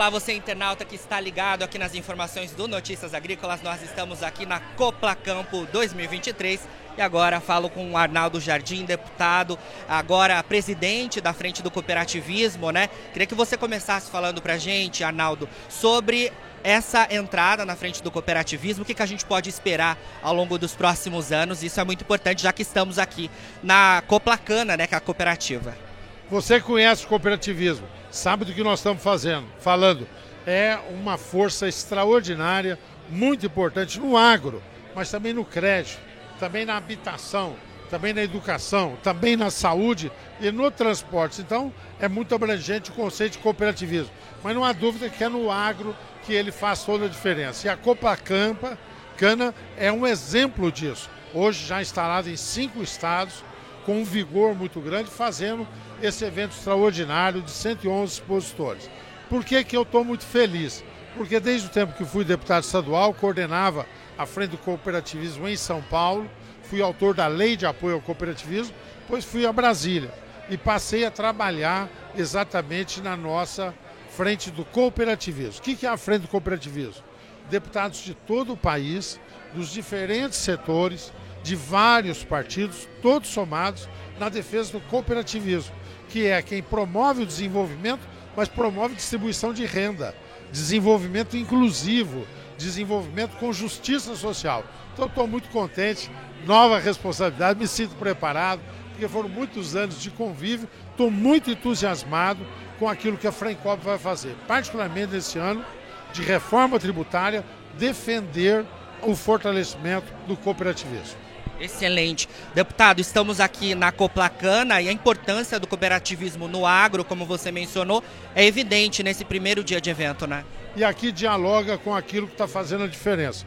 Olá, você internauta que está ligado aqui nas informações do Notícias Agrícolas. Nós estamos aqui na Copla Campo 2023 e agora falo com o Arnaldo Jardim, deputado, agora presidente da Frente do Cooperativismo, né? Queria que você começasse falando pra gente, Arnaldo, sobre essa entrada na frente do cooperativismo, o que, que a gente pode esperar ao longo dos próximos anos. Isso é muito importante, já que estamos aqui na Coplacana, né, que é a cooperativa. Você conhece o cooperativismo, sabe do que nós estamos fazendo, falando. É uma força extraordinária, muito importante no agro, mas também no crédito, também na habitação, também na educação, também na saúde e no transporte. Então, é muito abrangente o conceito de cooperativismo. Mas não há dúvida que é no agro que ele faz toda a diferença. E a Copacampa Cana é um exemplo disso. Hoje já instalado em cinco estados, com um vigor muito grande, fazendo esse evento extraordinário de 111 expositores. Por que, que eu estou muito feliz? Porque desde o tempo que fui deputado estadual, coordenava a Frente do Cooperativismo em São Paulo, fui autor da Lei de Apoio ao Cooperativismo, depois fui a Brasília e passei a trabalhar exatamente na nossa Frente do Cooperativismo. O que é a Frente do Cooperativismo? Deputados de todo o país, dos diferentes setores, de vários partidos, todos somados na defesa do cooperativismo que é quem promove o desenvolvimento, mas promove distribuição de renda, desenvolvimento inclusivo, desenvolvimento com justiça social. Então estou muito contente, nova responsabilidade, me sinto preparado, porque foram muitos anos de convívio, estou muito entusiasmado com aquilo que a Frencop vai fazer, particularmente nesse ano de reforma tributária, defender o fortalecimento do cooperativismo. Excelente. Deputado, estamos aqui na Coplacana e a importância do cooperativismo no agro, como você mencionou, é evidente nesse primeiro dia de evento, né? E aqui dialoga com aquilo que está fazendo a diferença.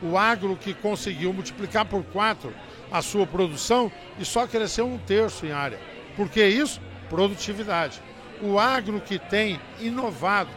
O agro que conseguiu multiplicar por quatro a sua produção e só cresceu um terço em área. Por que isso? Produtividade. O agro que tem inovado,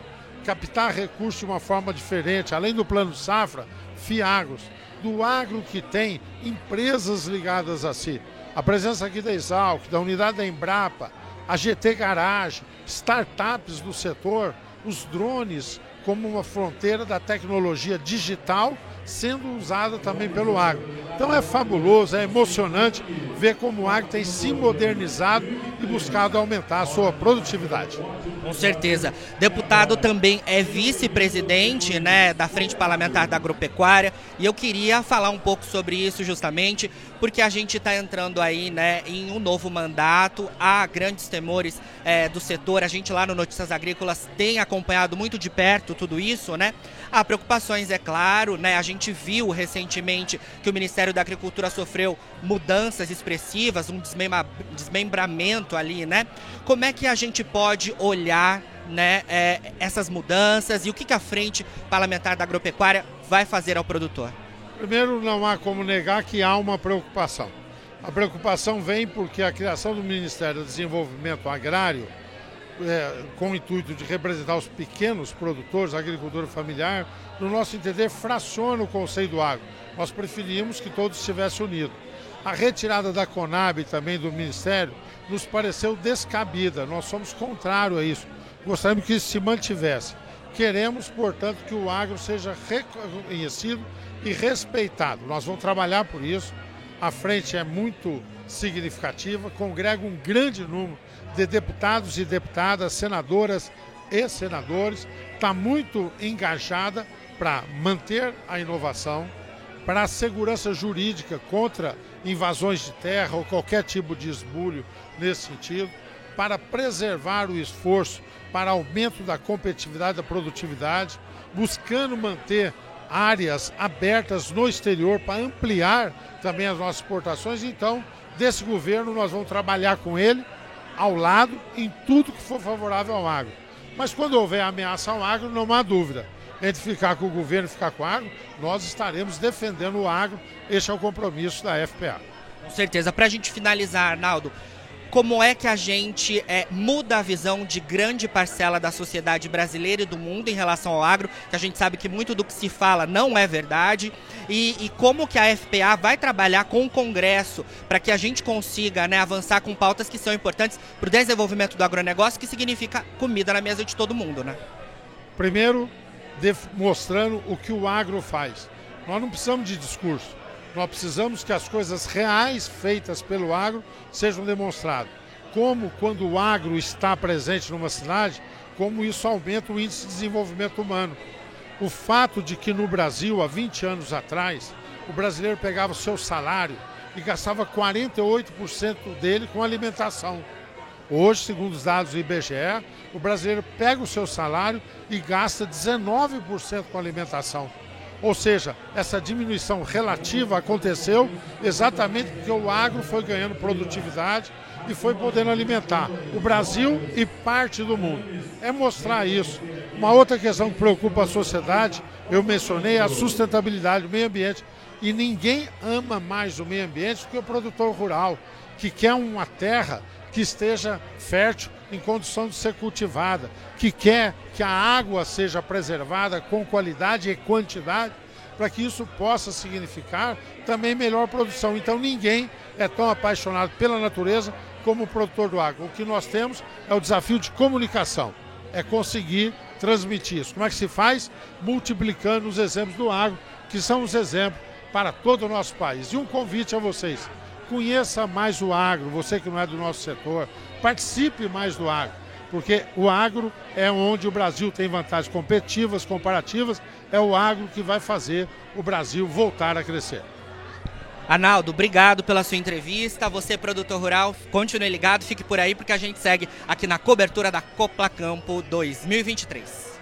captar recursos de uma forma diferente, além do plano safra, FIAGROS do agro que tem empresas ligadas a si. A presença aqui da Exalc, da unidade da Embrapa, a GT Garage, startups do setor, os drones como uma fronteira da tecnologia digital sendo usada também pelo agro. Então é fabuloso, é emocionante ver como o agro tem se modernizado e buscado aumentar a sua produtividade. Com certeza. Deputado também é vice-presidente né, da Frente Parlamentar da Agropecuária e eu queria falar um pouco sobre isso justamente porque a gente está entrando aí né, em um novo mandato, há grandes temores é, do setor, a gente lá no Notícias Agrícolas tem acompanhado muito de perto tudo isso, né? Há preocupações, é claro, né? A gente viu recentemente que o Ministério da Agricultura sofreu mudanças expressivas, um desmembramento ali, né? Como é que a gente pode olhar né, é, essas mudanças e o que, que a Frente Parlamentar da Agropecuária vai fazer ao produtor? Primeiro, não há como negar que há uma preocupação. A preocupação vem porque a criação do Ministério do Desenvolvimento Agrário, é, com o intuito de representar os pequenos produtores, a agricultura familiar, no nosso entender, fraciona o conceito do agro. Nós preferimos que todos estivessem unidos. A retirada da Conab também do Ministério nos pareceu descabida. Nós somos contrários a isso. Gostaríamos que isso se mantivesse. Queremos, portanto, que o agro seja reconhecido e respeitado. Nós vamos trabalhar por isso. A frente é muito significativa, congrega um grande número de deputados e deputadas, senadoras e senadores, está muito engajada para manter a inovação, para a segurança jurídica contra invasões de terra ou qualquer tipo de esbulho nesse sentido, para preservar o esforço para aumento da competitividade da produtividade, buscando manter áreas abertas no exterior para ampliar também as nossas exportações. Então, desse governo, nós vamos trabalhar com ele ao lado em tudo que for favorável ao agro. Mas quando houver ameaça ao agro, não há dúvida. Entre ficar com o governo e ficar com o agro, nós estaremos defendendo o agro. Este é o compromisso da FPA. Com certeza. Para a gente finalizar, Arnaldo, como é que a gente é, muda a visão de grande parcela da sociedade brasileira e do mundo em relação ao agro, que a gente sabe que muito do que se fala não é verdade, e, e como que a FPA vai trabalhar com o Congresso para que a gente consiga né, avançar com pautas que são importantes para o desenvolvimento do agronegócio, que significa comida na mesa de todo mundo, né? Primeiro, mostrando o que o agro faz. Nós não precisamos de discurso, nós precisamos que as coisas reais feitas pelo agro sejam demonstradas. Como quando o agro está presente numa cidade, como isso aumenta o índice de desenvolvimento humano. O fato de que no Brasil, há 20 anos atrás, o brasileiro pegava o seu salário e gastava 48% dele com alimentação. Hoje, segundo os dados do IBGE, o brasileiro pega o seu salário e gasta 19% com alimentação. Ou seja, essa diminuição relativa aconteceu exatamente porque o agro foi ganhando produtividade e foi podendo alimentar o Brasil e parte do mundo. É mostrar isso. Uma outra questão que preocupa a sociedade, eu mencionei a sustentabilidade, o meio ambiente. E ninguém ama mais o meio ambiente do que o produtor rural, que quer uma terra que esteja fértil em condição de ser cultivada, que quer que a água seja preservada com qualidade e quantidade, para que isso possa significar também melhor produção. Então ninguém é tão apaixonado pela natureza como o produtor do agro. O que nós temos é o desafio de comunicação, é conseguir transmitir isso. Como é que se faz? Multiplicando os exemplos do agro, que são os exemplos para todo o nosso país. E um convite a vocês conheça mais o agro, você que não é do nosso setor, participe mais do agro, porque o agro é onde o Brasil tem vantagens competitivas, comparativas, é o agro que vai fazer o Brasil voltar a crescer. Arnaldo, obrigado pela sua entrevista. Você, produtor rural, continue ligado, fique por aí, porque a gente segue aqui na cobertura da Copla Campo 2023.